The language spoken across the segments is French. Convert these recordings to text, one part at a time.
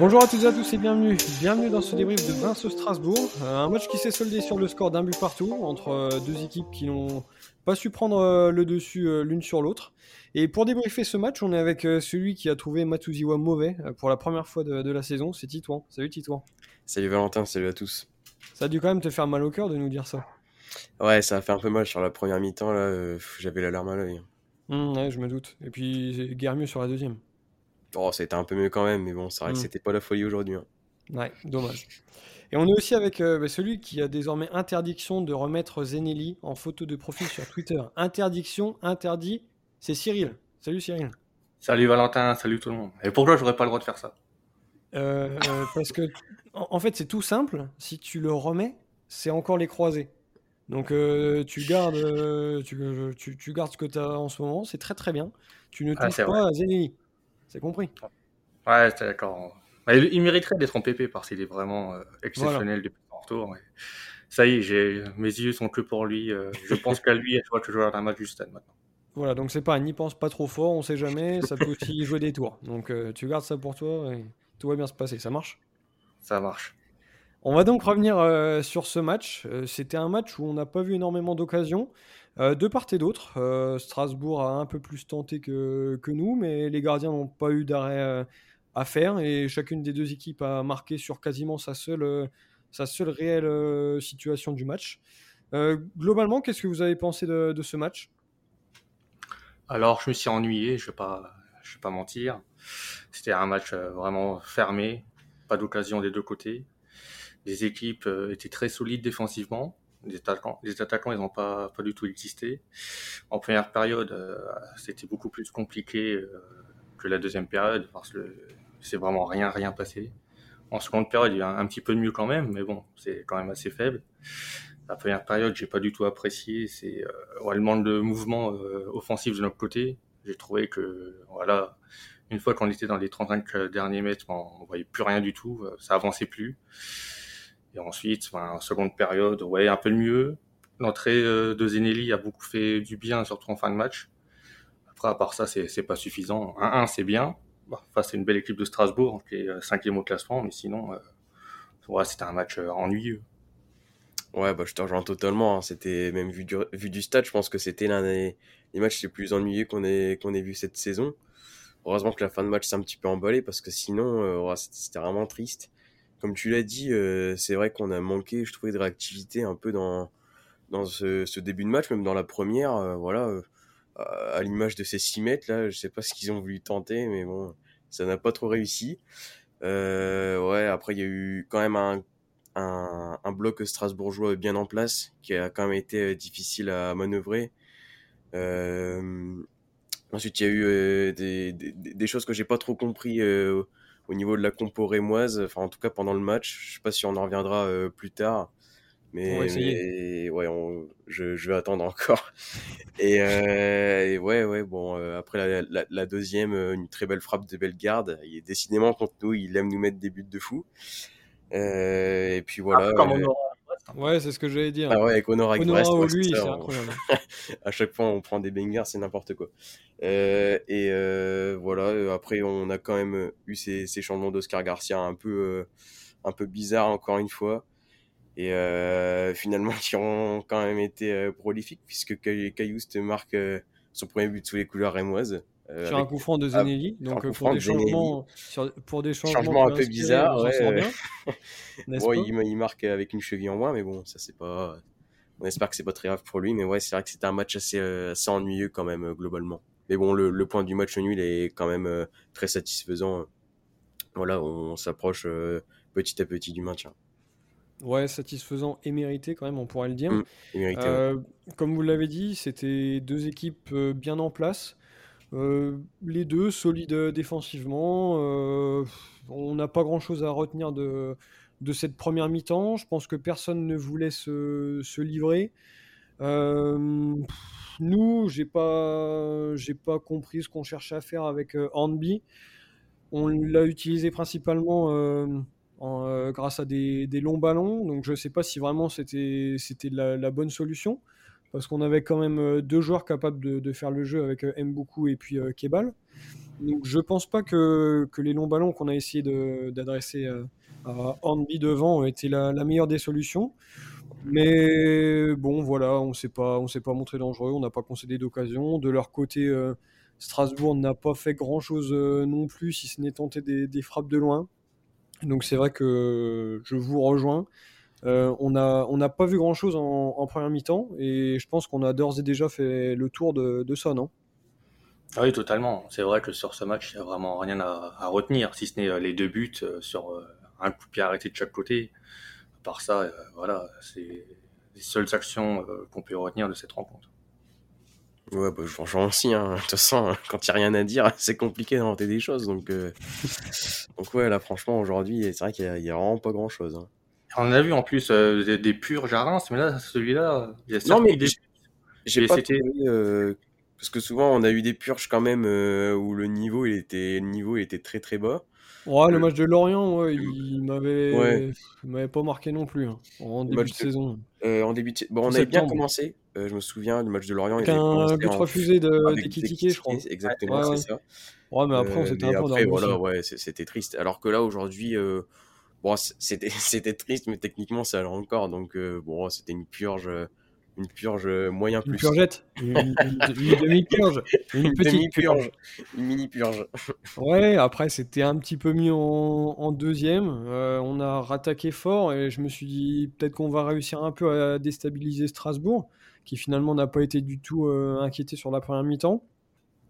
Bonjour à toutes et à tous et bienvenue. Bienvenue dans ce débrief de Vince Strasbourg. Euh, un match qui s'est soldé sur le score d'un but partout entre euh, deux équipes qui n'ont pas su prendre euh, le dessus l'une sur l'autre. Et pour débriefer ce match, on est avec celui qui a trouvé Matuziwa mauvais pour la première fois de, la saison, c'est Titouan. Salut Titouan. Salut Valentin, salut à tous. Ça a dû quand même te faire mal au cœur de nous dire ça. Ouais, ça a fait un peu mal sur la première mi-temps, là, j'avais la larme à l'œil. Mmh, ouais, je me doute. Et puis, guère mieux sur la deuxième. Oh, été un peu mieux quand même, mais bon, c'est vrai que mm. c'était pas la folie aujourd'hui. Hein. Ouais, dommage. Et on est aussi avec euh, bah, celui qui a désormais interdiction de remettre Zenelli en photo de profil sur Twitter. Interdiction, interdit, c'est Cyril. Salut Cyril. Salut Valentin, salut tout le monde. Et pourquoi j'aurais pas le droit de faire ça? Euh, euh, Parce que, en, fait, c'est tout simple. Si tu le remets, c'est encore les croisés. Donc tu gardes, tu, tu, gardes ce que tu as en ce moment, c'est très très bien. Tu ne ah, touches pas à Zenelli. C'est compris. Ouais, d'accord. Il mériterait d'être en PP parce qu'il est vraiment euh, exceptionnel depuis son retour. Ça y est, j'ai... mes yeux sont que pour lui. Euh, je pense qu'à lui, je vois que je un match du stade maintenant. Voilà, donc c'est pas, n'y pense pas trop fort, on sait jamais, ça peut aussi jouer des tours. Donc euh, tu gardes ça pour toi et tout va bien se passer, ça marche? Ça marche. On va donc revenir sur ce match. C'était un match où on n'a pas vu énormément d'occasions. Euh, de part et d'autre, euh, Strasbourg a un peu plus tenté que, nous, mais les gardiens n'ont pas eu d'arrêt euh, à faire et chacune des deux équipes a marqué sur quasiment sa seule, sa seule réelle situation du match. globalement, qu'est-ce que vous avez pensé de, ce match? Alors, je me suis ennuyé, je ne vais, vais pas mentir. C'était un match vraiment fermé, pas d'occasion des deux côtés. Les équipes étaient très solides défensivement les attaquants, les attaquants, ils n'ont pas, pas du tout existé. En première période, euh, c'était beaucoup plus compliqué euh, que la deuxième période parce que c'est vraiment rien, rien passé. En seconde période, il y a un, petit peu mieux quand même, mais bon, c'est quand même assez faible. La première période, j'ai pas du tout apprécié. C'est euh, le manque de mouvement euh, offensif de notre côté. J'ai trouvé que voilà, une fois qu'on était dans les 35 derniers mètres, on, on voyait plus rien du tout. Ça avançait plus. Et ensuite, enfin, seconde période, ouais, un peu mieux. L'entrée euh, de Zenelli a beaucoup fait du bien, surtout en fin de match. Après, à part ça, c'est pas suffisant. 1-1, c'est bien. Bah, enfin, c'est une belle équipe de Strasbourg, qui est euh, cinquième au classement, mais sinon, euh, ouais, c'était un match ennuyeux. Ouais, bah, je te rejoins totalement. Hein. C'était même vu du, vu du stade, je pense que c'était l'un des, matchs les plus ennuyeux qu'on ait, qu'on ait vu cette saison. Heureusement que la fin de match s'est un petit peu emballée parce que sinon, c'était vraiment triste comme tu l'as dit, euh, c'est vrai qu'on a manqué, je trouvais, de réactivité un peu dans, dans ce, début de match, même dans la première. Euh, voilà, euh, à l'image de ces 6 mètres, là, je sais pas ce qu'ils ont voulu tenter, mais bon, ça n'a pas trop réussi. ouais, après, il y a eu quand même un, un, bloc strasbourgeois bien en place, qui a quand même été difficile à manœuvrer. ensuite, il y a eu des, des, des, choses que j'ai pas trop compris au niveau de la compo rémoise, enfin en tout cas pendant le match. Je sais pas si on en reviendra euh, plus tard, mais, ouais, je, vais attendre encore. Euh, et, ouais, ouais, bon, euh, après la, deuxième, une très belle frappe de Bellegarde. Il est décidément contre nous, il aime nous mettre des buts de fou. et puis voilà. Ah, Ouais, c'est ce que j'allais dire. Ah ouais, avec Honor avec Brest, lui, à chaque fois, on prend des bangers, c'est n'importe quoi. Euh, et euh, voilà, euh, après, on a quand même eu ces, ces changements d'Oscar Garcia un peu, un peu bizarres, encore une fois. Et finalement, qui ont quand même été prolifiques, puisque Caillouste marque son premier but sous les couleurs rémoises. Euh, sur un coup franc de Zenelli, donc euh, pour des, changements, pour des changements, un peu bizarres. Ouais, il, marque avec une cheville en moins, mais bon, ça c'est pas. On espère que c'est pas très grave pour lui, mais ouais, c'est vrai que c'était un match assez, euh, assez ennuyeux quand même globalement. Mais bon, le, point du match nul est quand même très satisfaisant. Voilà, on, s'approche petit à petit du maintien. Ouais, satisfaisant et mérité quand même, on pourrait le dire. Mmh, comme vous l'avez dit, c'était deux équipes bien en place. Euh, les deux solides euh, défensivement. Euh, on n'a pas grand-chose à retenir de, cette première mi-temps. Je pense que personne ne voulait se, livrer. nous, j'ai pas, pas compris ce qu'on cherchait à faire avec Hornby. On l'a utilisé principalement grâce à des, longs ballons, donc je ne sais pas si vraiment c'était, la, bonne solution parce qu'on avait quand même euh, deux joueurs capables de, faire le jeu avec euh, Mbuku et puis euh, Kebal. Donc je pense pas que, les longs ballons qu'on a essayé d'adresser à Hornby devant étaient la, la, meilleure des solutions. Mais bon, voilà, on on s'est pas montré dangereux, on n'a pas concédé d'occasion. De leur côté, Strasbourg n'a pas fait grand chose non plus, si ce n'est tenter des, frappes de loin. Donc c'est vrai que je vous rejoins. Euh, on n'a on pas vu grand chose en, première mi-temps et je pense qu'on a d'ores et déjà fait le tour de, ça, non? Ah Oui, totalement. C'est vrai que sur ce match, il n'y a vraiment rien à, retenir, si ce n'est euh, les deux buts euh, sur un coup de pied arrêté de chaque côté. À part ça, voilà, c'est les seules actions qu'on peut retenir de cette rencontre. Ouais, bah, je rejoins aussi. Hein. De toute façon, quand il n'y a rien à dire, c'est compliqué d'inventer des choses. Donc, donc ouais, là, franchement, aujourd'hui, c'est vrai qu'il n'y a, vraiment pas grand-chose. Hein. On a vu en plus euh, des, purs jarins, mais là, celui-là, il y a Non, mais j'ai pas euh, parce que souvent, on a eu des purges quand même euh, où le niveau, il était, le niveau il était très très bas. Ouais, le match de Lorient, ouais, il m'avait m'avait pas marqué non plus hein, en début de, saison. en début Bon, on avait bien commencé, je me souviens, le match de Lorient. Avec un but refusé de je crois. Exactement, c'est ça. Ouais, mais après, on s'était un peu après, voilà, ouais, c'était triste. Alors que là, aujourd'hui, Bon, c'était, c'était triste, mais techniquement, ça allait encore. Donc, euh, bon, c'était une purge, une purge moyen plus. Une purgette Une, demi-purge Une petite purge Une mini-purge. ouais, après, c'était un petit peu mieux en, deuxième. Euh, on a rattaqué fort et je me suis dit, peut-être qu'on va réussir un peu à déstabiliser Strasbourg, qui finalement n'a pas été du tout euh, inquiété sur la première mi-temps.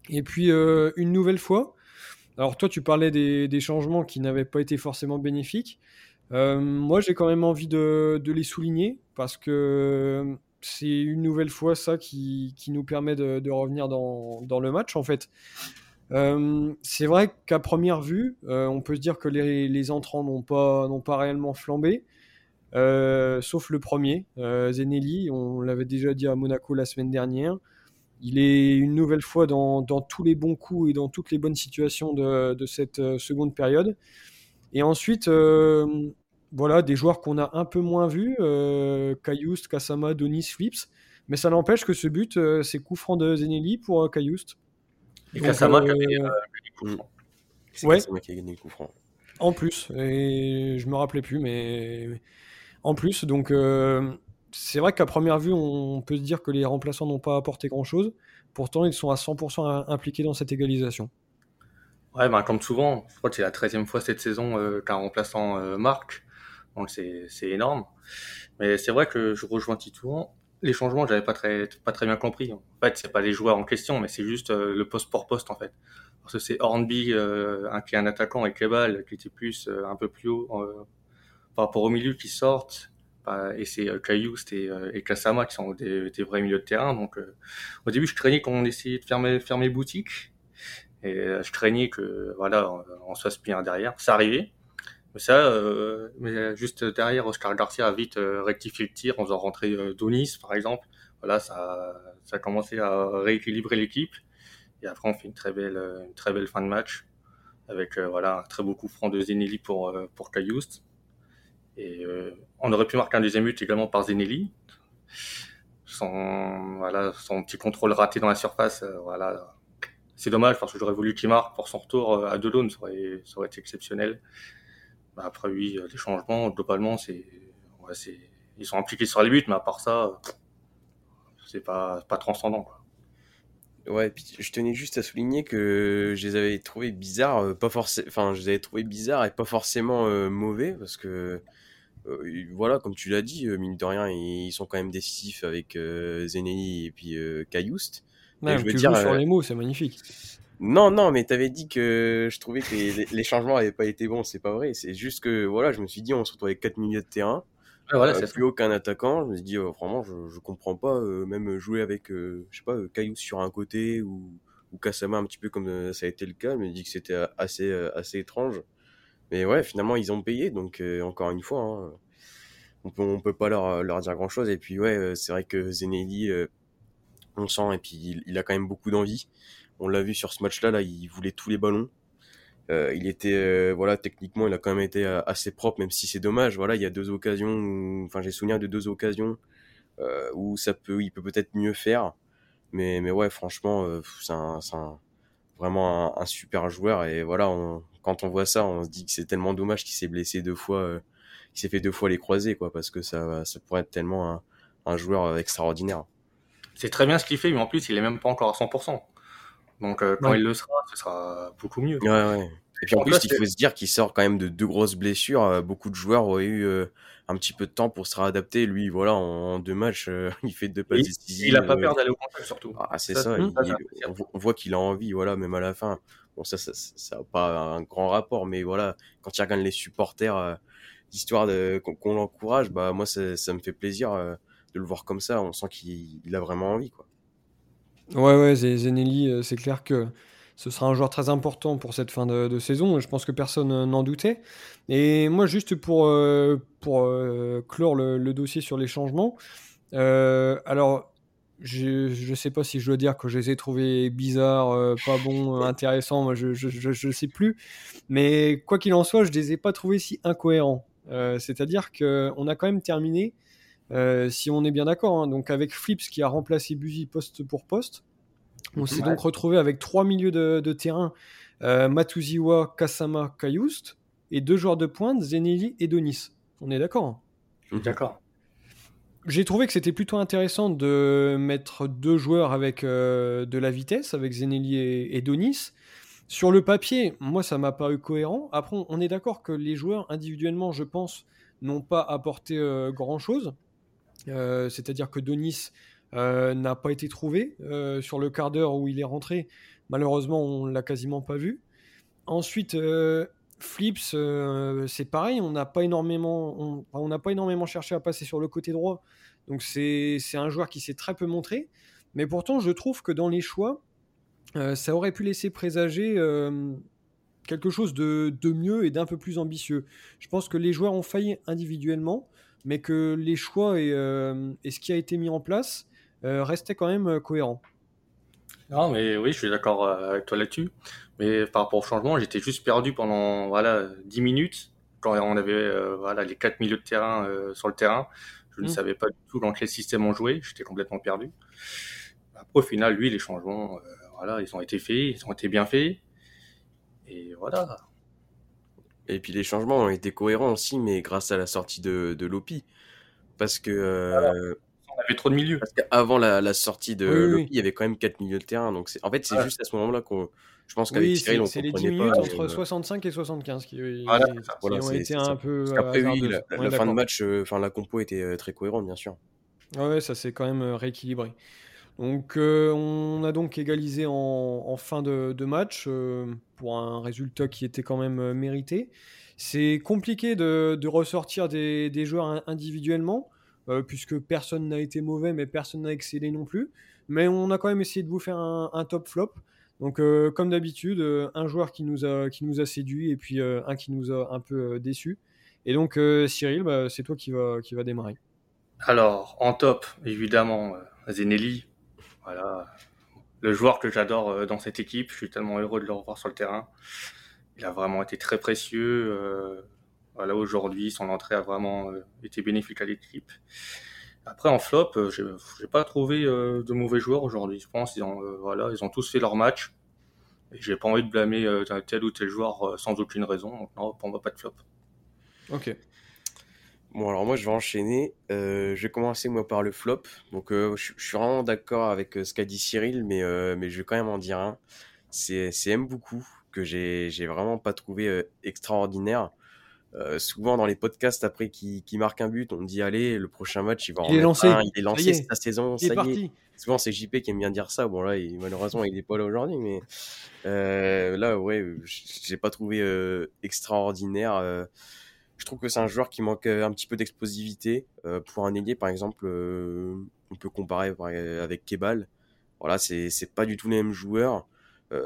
Et puis, une nouvelle fois, alors toi, tu parlais des, changements qui n'avaient pas été forcément bénéfiques. Euh, moi, j'ai quand même envie de, les souligner parce que c'est une nouvelle fois ça qui, nous permet de, revenir dans, le match, en fait. Euh, c'est vrai qu'à première vue, euh, on peut se dire que les, entrants n'ont pas, pas réellement flambé, sauf le premier, Zenelli. On l'avait déjà dit à Monaco la semaine dernière. Il est une nouvelle fois dans, tous les bons coups et dans toutes les bonnes situations de, cette euh, seconde période. Et ensuite, euh, voilà, des joueurs qu'on a un peu moins vus, euh, Kayoust, Kasama, Donis, Flips. Mais ça n'empêche que ce but, euh, c'est coup franc de Zenelli pour Kayoust. Et Kasama qui a gagné le coup franc. C'est ouais. Kasama qui a gagné le coup franc. En plus, et je me rappelais plus, mais en plus, donc c'est vrai qu'à première vue, on peut se dire que les remplaçants n'ont pas apporté grand-chose. Pourtant, ils sont à 100% impliqués dans cette égalisation. Ouais, ben, comme souvent, je crois que c'est la 13e fois cette saison euh, qu'un remplaçant euh, marque. Donc c'est énorme. Mais c'est vrai que je rejoins Titouan. Les changements, j'avais pas très, pas très bien compris. En fait, c'est pas les joueurs en question, mais c'est juste euh, le poste pour poste, en fait. Parce que c'est Hornby, qui est un attaquant, et Kebal, qui était plus, un peu plus haut par rapport au milieu, qui sortent et c'est euh, et, euh, et Kasama qui sont des, vrais milieux de terrain. Donc, euh, au début, je craignais qu'on essayait de fermer, fermer boutique. Et je craignais que, voilà, on, un derrière. Ça arrivait. Mais ça, mais juste derrière, Oscar Garcia a vite rectifié le tir en faisant rentrer Donis, par exemple. Voilà, ça, ça a commencé à rééquilibrer l'équipe. Et après, on fait une très belle, une très belle fin de match avec voilà un très beau coup franc de Zenili pour pour Cayoust. Et euh, on aurait pu marquer un deuxième but également par Zenelli. Son, voilà, son petit contrôle raté dans la surface, euh, voilà. C'est dommage parce que j'aurais voulu qu'il marque pour son retour euh, à Delon, ça aurait, ça aurait été exceptionnel. Bah, après, oui, les changements, globalement, c'est, ouais, c'est, ils sont impliqués sur les buts, mais à part ça, c'est pas, pas transcendant, quoi. Ouais, puis je tenais juste à souligner que je les avais trouvés bizarres, pas forcément, enfin, je les avais trouvés bizarres et pas forcément mauvais parce que euh, voilà, comme tu l'as dit, euh, mine de rien, ils sont quand même décisifs avec euh, et puis euh, Cayoust. je veux dire, sur les mots, c'est magnifique. Non, non, mais t'avais dit que je trouvais que les, changements n'avaient pas été bons, c'est pas vrai. C'est juste que voilà, je me suis dit, on se retrouve avec 4 milieux de terrain, voilà, plus aucun attaquant. Je me suis dit, vraiment, je, je comprends pas, même jouer avec, je sais pas, Cayoust sur un côté ou, ou Kasama un petit peu comme ça a été le cas. Je me dis que c'était assez, assez étrange. Mais ouais, finalement, ils ont payé. Donc, euh, encore une fois, hein, on peut, on peut pas leur, leur dire grand chose. Et puis, ouais, euh, c'est vrai que Zenelli, euh, on sent, et puis il, a quand même beaucoup d'envie. On l'a vu sur ce match-là, là, il voulait tous les ballons. il était, voilà, techniquement, il a quand même été assez propre, même si c'est dommage. Voilà, il y a deux occasions, enfin, j'ai souvenir de deux occasions où ça peut, il peut peut-être mieux faire. Mais, mais ouais, franchement, c'est un, vraiment un, super joueur. Et voilà, quand on voit ça, on se dit que c'est tellement dommage qu'il s'est blessé deux fois, euh, qu'il s'est fait deux fois les croisés, quoi, parce que ça, ça pourrait être tellement un, joueur extraordinaire. C'est très bien ce qu'il fait, mais en plus, il est même pas encore à 100%. Donc, euh, quand il le sera, ce sera beaucoup mieux. Ouais, ouais. Et puis en, plus, il faut se dire qu'il sort quand même de deux grosses blessures. Euh, beaucoup de joueurs auraient eu un petit peu de temps pour se réadapter. Lui, voilà, en, deux matchs, il fait deux passes décisives. Il a pas peur d'aller au contact surtout. Ah, c'est ça. on voit qu'il a envie, voilà, même à la fin. Bon, ça, ça n'a pas un grand rapport, mais voilà, quand il regarde les supporters, euh, histoire qu'on l'encourage, bah moi, ça, me fait plaisir euh, de le voir comme ça. On sent qu'il a vraiment envie, quoi. Ouais, ouais, Zenelli, euh, c'est clair que ce sera un joueur très important pour cette fin de, saison. Je pense que personne n'en doutait. Et moi, juste pour, pour clore le, le, dossier sur les changements, alors je ne sais pas si je dois dire que je les ai trouvés bizarres, euh, pas bons, euh, intéressants, je ne sais plus. Mais quoi qu'il en soit, je ne les ai pas trouvés si incohérents. Euh, c'est-à-dire qu'on a quand même terminé, si on est bien d'accord, hein, donc avec Flips qui a remplacé Buzy poste pour poste. On s'est donc retrouvé avec trois milieux de, terrain, Matuziwa, Kasama, Kayoust, et deux joueurs de pointe, Zenili et Donis. On est d'accord hein? D'accord j'ai trouvé que c'était plutôt intéressant de mettre deux joueurs avec euh, de la vitesse, avec Zenelli et, Donis. Sur le papier, moi, ça m'a paru cohérent. Après, on est d'accord que les joueurs, individuellement, je pense, n'ont pas apporté euh, grand-chose. Euh, c'est-à-dire que Donis n'a pas été trouvé sur le quart d'heure où il est rentré. Malheureusement, on l'a quasiment pas vu. Ensuite, Flips, euh, c'est pareil, on n'a pas énormément, on n'a pas énormément cherché à passer sur le côté droit. Donc c'est un joueur qui s'est très peu montré. Mais pourtant, je trouve que dans les choix, euh, ça aurait pu laisser présager euh, quelque chose de, mieux et d'un peu plus ambitieux. Je pense que les joueurs ont failli individuellement, mais que les choix et, et ce qui a été mis en place restaient quand même cohérents. Non, mais oui, je suis d'accord euh, avec toi là-dessus. Mais par rapport au changement, j'étais juste perdu pendant voilà 10 minutes quand on avait euh, voilà les quatre milieux de terrain euh, sur le terrain. Je ne mm. savais pas du tout dans quel système on jouait. J'étais complètement perdu. Après, au final, lui, les changements, voilà, ils ont été faits, ils ont été bien faits. Et voilà. Et puis les changements ont été cohérents aussi, mais grâce à la sortie de, de Lopi. Parce que trop de milieux. Parce qu'avant la, sortie de Lopi, il y avait quand même 4 milieux de terrain. Donc en fait, c'est juste à ce moment-là qu'on. Je pense qu'avec Cyril, on C'est les 10 minutes entre 65 euh, et 75 qui, ont été un peu. Parce qu'après, oui, la, fin de match, euh, enfin, la compo était euh, très cohérente, bien sûr. Ouais, ça s'est quand même rééquilibré. Donc, on a donc égalisé en, fin de, match pour un résultat qui était quand même mérité. C'est compliqué de, ressortir des, des joueurs individuellement. Euh, puisque personne n'a été mauvais, mais personne n'a excellé non plus. Mais on a quand même essayé de vous faire un, top flop. Donc, euh, comme d'habitude, euh, un joueur qui nous a, qui nous a séduit et puis un qui nous a un peu déçu. Et donc, Cyril, bah, c'est toi qui va, qui va démarrer. Alors, en top, évidemment, Zenelli. Voilà, le joueur que j'adore dans cette équipe. Je suis tellement heureux de le revoir sur le terrain. Il a vraiment été très précieux. Voilà, aujourd'hui, son entrée a vraiment euh, été bénéfique à l'équipe. Après, en flop, euh, je n'ai pas trouvé euh, de mauvais joueurs aujourd'hui. Je pense qu'ils ont, voilà, ils ont tous fait leur match. Et j'ai pas envie de blâmer tel ou tel joueur sans aucune raison. Donc, non, pour moi, pas de flop. Ok. Bon, alors moi, je vais enchaîner. je vais commencer, moi, par le flop. Donc, je, suis vraiment d'accord avec ce qu'a dit Cyril, mais, mais je vais quand même en dire un. C'est M beaucoup que j'ai vraiment pas trouvé extraordinaire. Euh, souvent dans les podcasts après qui, qui marque un but, on dit allez le prochain match il va il est lancé, il est lancé sa saison, ça y est. Souvent c'est JP qui aime bien dire ça. Bon là il, malheureusement il est pas là aujourd'hui, mais euh, là ouais j'ai pas trouvé euh, extraordinaire. Euh. je trouve que c'est un joueur qui manque un petit peu d'explosivité. pour un ailier par exemple, on peut comparer avec Kebal. Voilà c'est c'est pas du tout les mêmes joueurs.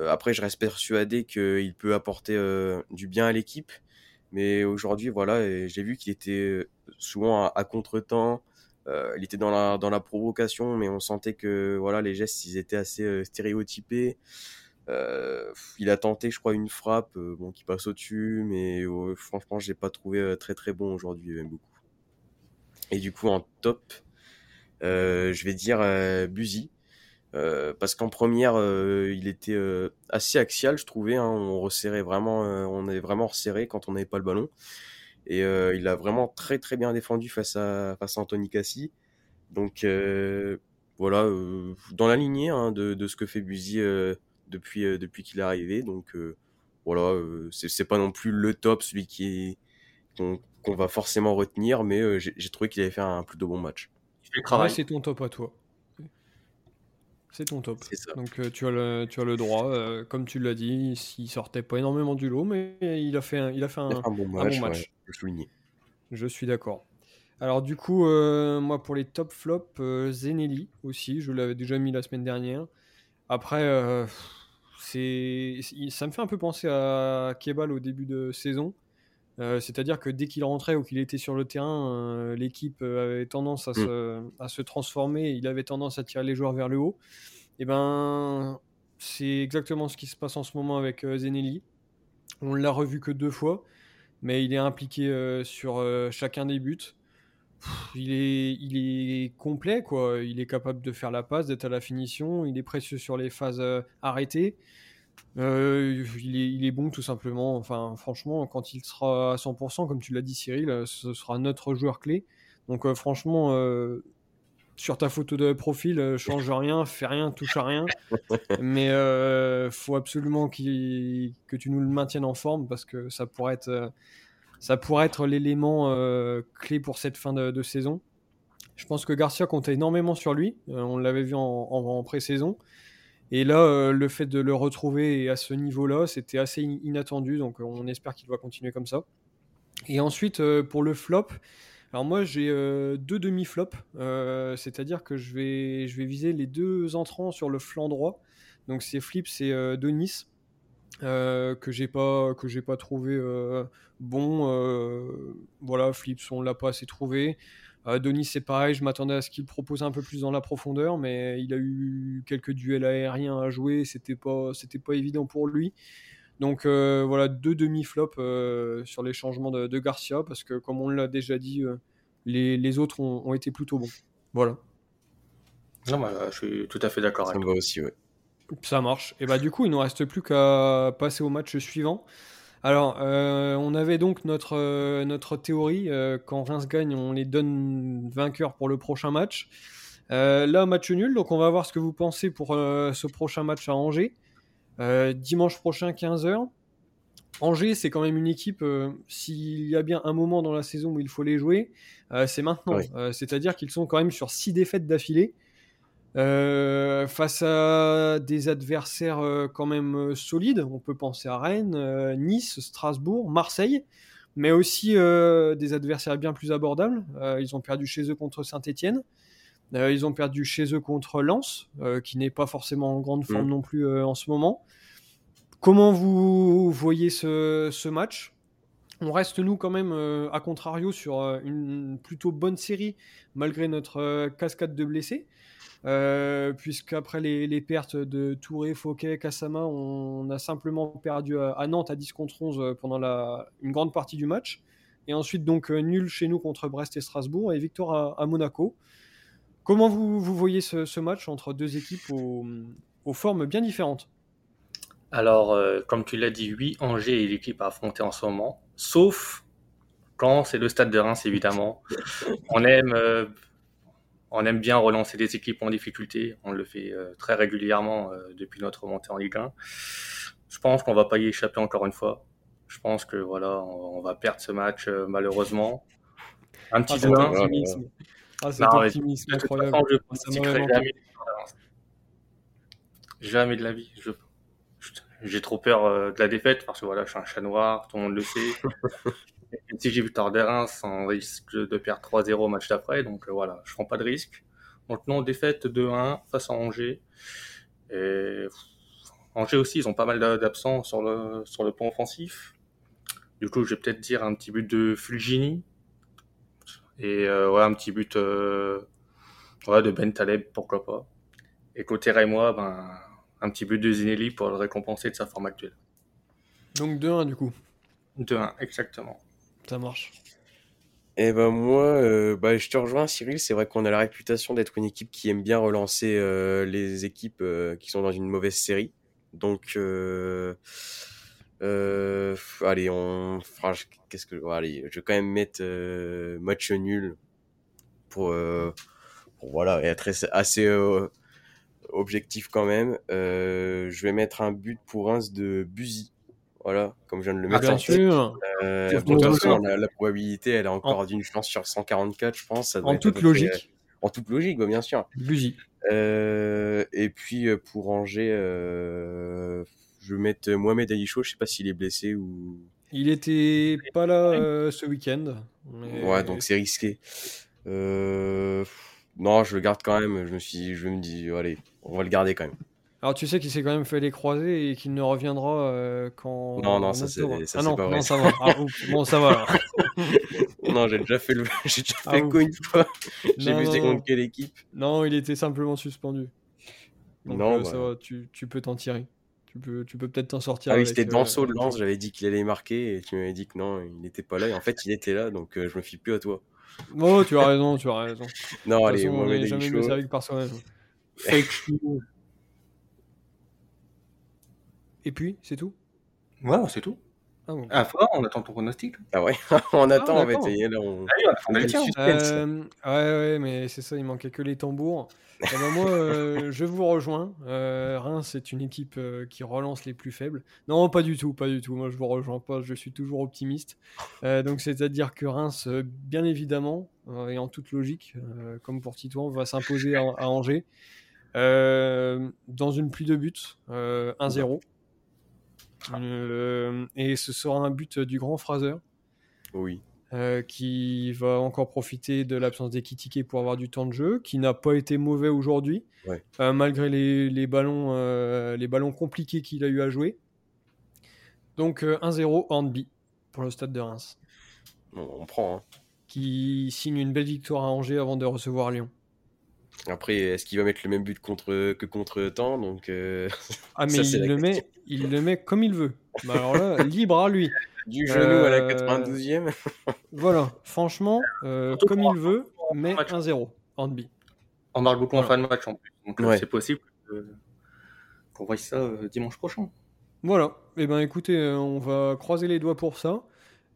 après je reste persuadé qu'il peut apporter du bien à l'équipe mais aujourd'hui, voilà, j'ai vu qu'il était souvent à, contre-temps. Il était dans la, dans la provocation, mais on sentait que voilà, les gestes, ils étaient assez stéréotypés. Il a tenté, je crois, une frappe bon, qui passe au-dessus, mais franchement, je l'ai pas trouvé très très bon aujourd'hui, même beaucoup. Et du coup, en top, je vais dire Buzy. Parce qu'en première, il était assez axial, je trouvais. Hein. on resserrait vraiment, on est vraiment resserré quand on n'avait pas le ballon. Et il a vraiment très très bien défendu face à face à Anthony Cassi. Donc voilà, dans la lignée hein, de, de, ce que fait Buzy depuis depuis qu'il est arrivé. Donc voilà, c'est pas non plus le top, celui qui qu'on va forcément retenir, mais j'ai trouvé qu'il avait fait un plutôt bon match. c'est ton top à toi. C'est ton top. Donc euh, tu, as le, tu as le droit. Euh, comme tu l'as dit, il sortait pas énormément du lot, mais il a fait un, il a fait un, bon match. je, je suis d'accord. Alors du coup, euh, moi pour les top flops, Zenelli aussi, je l'avais déjà mis la semaine dernière. Après, c'est, ça me fait un peu penser à Kebal au début de saison. C'est-à-dire que dès qu'il rentrait ou qu'il était sur le terrain, l'équipe avait tendance à, mm. se, à, se, transformer, il avait tendance à tirer les joueurs vers le haut. Et eh ben, c'est exactement ce qui se passe en ce moment avec Zenelli. On l'a revu que deux fois, mais il est impliqué sur chacun des buts. il est, il est complet, quoi. Il est capable de faire la passe, d'être à la finition. Il est précieux sur les phases arrêtées. Euh, il, est, bon tout simplement. Enfin, franchement, quand il sera à 100%, comme tu l'as dit Cyril, euh, ce sera notre joueur clé. Donc euh, franchement, sur ta photo de profil, change rien, fais rien, touche à rien. Mais faut absolument que tu nous le maintiennes en forme parce que ça pourrait être, ça pourrait être l'élément clé pour cette fin de, saison. Je pense que Garcia comptait énormément sur lui. on l'avait vu en pré-saison. Et là, euh, le fait de le retrouver à ce niveau-là, c'était assez inattendu. Donc, on espère qu'il va continuer comme ça. Et ensuite, euh, pour le flop, alors moi, j'ai euh, deux demi-flops. C'est-à-dire que je vais, viser les deux entrants sur le flanc droit. Donc, c'est Flips et Denis. que j'ai pas pas trouvé bon voilà Flips on l'a pas assez trouvé euh, Denis, c'est pareil, je m'attendais à ce qu'il propose un peu plus dans la profondeur, mais il a eu quelques duels aériens à jouer, c'était pas, c'était pas évident pour lui. Donc euh, voilà, deux demi-flops euh, sur les changements de, Garcia, parce que comme on l'a déjà dit, les, autres ont, été plutôt bons. Voilà. Non, bah, je suis tout à fait d'accord avec toi. aussi, Ça marche. Et bah du coup, il ne nous reste plus qu'à passer au match suivant. Alors, euh, on avait donc notre, euh, notre théorie. Euh, quand Reims gagne, on les donne vainqueurs pour le prochain match. là, match nul. Donc, on va voir ce que vous pensez pour ce prochain match à Angers. dimanche prochain, 15h. Angers, c'est quand même une équipe, s'il y a bien un moment dans la saison où il faut les jouer, c'est maintenant. C'est-à-dire qu'ils sont quand même sur six défaites d'affilée. Euh, face à des adversaires euh, quand même euh, solides, on peut penser à Rennes, Nice, Strasbourg, Marseille, mais aussi des adversaires bien plus abordables. ils ont perdu chez eux contre Saint-Étienne. ils ont perdu chez eux contre Lens, qui n'est pas forcément en grande forme mm. non plus en ce moment. Comment vous voyez ce, ce match? On reste nous quand même à contrario sur une plutôt bonne série malgré notre cascade de blessés. Euh, puisqu'après les, les, pertes de Touré, Fouquet, Kassama, on a simplement perdu à, Nantes à 10 contre 11 euh, pendant la, une grande partie du match. Et ensuite, donc, euh, nul chez nous contre Brest et Strasbourg et victoire à, Monaco. Comment vous, vous voyez ce, match entre deux équipes aux, formes bien différentes? Alors, comme tu l'as dit, oui, Angers est l'équipe à affronter en ce moment, sauf quand c'est le stade de Reims, évidemment. On aime on aime bien relancer des équipes en difficulté. On le fait euh, très régulièrement euh, depuis notre montée en Ligue 1. Je pense qu'on va pas y échapper encore une fois. Je pense que voilà, on, va perdre ce match euh, malheureusement. Un petit ah, 2 Ah, c'est optimisme incroyable. jamais, jamais, de la vie. j'ai trop peur de la défaite parce que voilà, je suis un chat noir, tout le monde le sait. Si j'ai Victor Reims, on risque de perdre 3-0 au match d'après. Donc euh, voilà, je prends pas de risque. Donc non, défaite 2-1 face à Angers. Et Angers aussi, ils ont pas mal d'absents sur le, sur le point offensif. Du coup, je vais peut-être dire un petit but de Fulgini. Et euh, ouais, un petit but euh, de Ben Taleb, pourquoi pas. Et côté Rémois, ben, un petit but de Zinelli pour le récompenser de sa forme actuelle. Donc 2-1 du coup. 2-1, exactement. Ça marche. Eh ben moi, euh, bah, je te rejoins Cyril, c'est vrai qu'on a la réputation d'être une équipe qui aime bien relancer euh, les équipes euh, qui sont dans une mauvaise série. Donc, allez, on fera, qu'est-ce que, je vais quand même mettre match nul pour, voilà, être assez objectif quand même. Je vais mettre un but pour Reims de Buzy. Voilà, comme je viens de le Ah, mettre bien sûr. Euh, bon, de façon, la, la probabilité, elle est encore d'une chance sur 144, je pense. Ça doit En toute près, logique, euh, en toute logique, bien sûr. Buzy. Euh, et puis euh, pour Angers, euh, je vais mettre Mohamed Aïcho. Je sais pas s'il est blessé ou. Il était pas là euh, ce week-end. mais- Ouais, donc c'est risqué. Euh, Non, je le garde quand même. Je me suis, je me dis, allez, on va le garder quand même. Alors tu sais qu'il s'est quand même fait les croisés et qu'il ne reviendra euh, quand. Non, non, ça, c'est- ça, ah non, pas vrai, non, ça. ça va. Ah, bon, ça va alors. non, j'ai déjà fait le, j'ai déjà Ah fait le coup une fois. j'ai vu non. contre quelle équipe. Non, il était simplement suspendu. Donc, Non, euh, ça bah. va, tu, tu peux t'en tirer. Tu peux, tu peux peut-être t'en sortir. Ah oui, c'était euh, Danso de avec- Lens. J'avais dit qu'il allait marquer et tu m'avais dit que non, il n'était pas là. Et en fait, il était là, donc euh, je me fie plus à toi. Oh, tu as raison, tu as raison. Non, allez, façon, on n'est jamais mieux servi que par soi-même. Fake news. Et puis, c'est tout? Ouais, c'est tout. Ah bon. Ah, on attend ton pronostic. Ah ouais, on attend et là, on... Allez, on on. Euh, ouais, ouais, mais c'est ça, il manquait que les tambours. Eh ben, moi, euh, je vous rejoins. Euh, Reims, c'est une équipe euh, qui relance les plus faibles. Non, pas du tout, pas du tout. Moi, je vous rejoins pas. Je suis toujours optimiste. Euh, donc, c'est-à-dire que Reims, euh, bien évidemment, euh, et en toute logique, euh, comme pour Titouan, va s'imposer à, à Angers euh, dans une pluie de buts, euh, 1-0. Euh, et ce sera un but du grand Fraser. Oui. Euh, qui va encore profiter de l'absence d'Ekitike pour avoir du temps de jeu, qui n'a pas été mauvais aujourd'hui, Ouais. euh, malgré les, les ballons, les ballons compliqués qu'il a eu à jouer. Donc euh, 1-0 Hornby pour le stade de Reims, On, on prend. hein. qui signe une belle victoire à Angers avant de recevoir Lyon. Après, est-ce qu'il va mettre le même but contre, que contre temps Donc, euh, Ah mais Ça, il le, met, il le met comme il veut. Bah, alors là, libre à lui. du genou à la Euh, 92e. Voilà, franchement, euh, comme il veut, mais match. 1-0 Hornby. On marque beaucoup en fin de match en plus. Donc euh, Ouais. c'est possible qu'on voit ça euh, dimanche prochain. Voilà. Eh ben, écoutez, euh, on va croiser les doigts pour ça.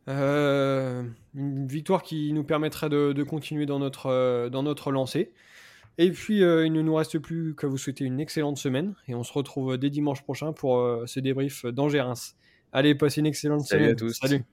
Euh, une victoire qui nous permettrait de, de continuer dans notre, euh, dans notre lancée. Et puis, euh, il ne nous reste plus qu'à vous souhaiter une excellente semaine. Et on se retrouve dès dimanche prochain pour euh, ce débrief d'Angers-Reims. Allez, passez une excellente Salut semaine. à tous. Salut.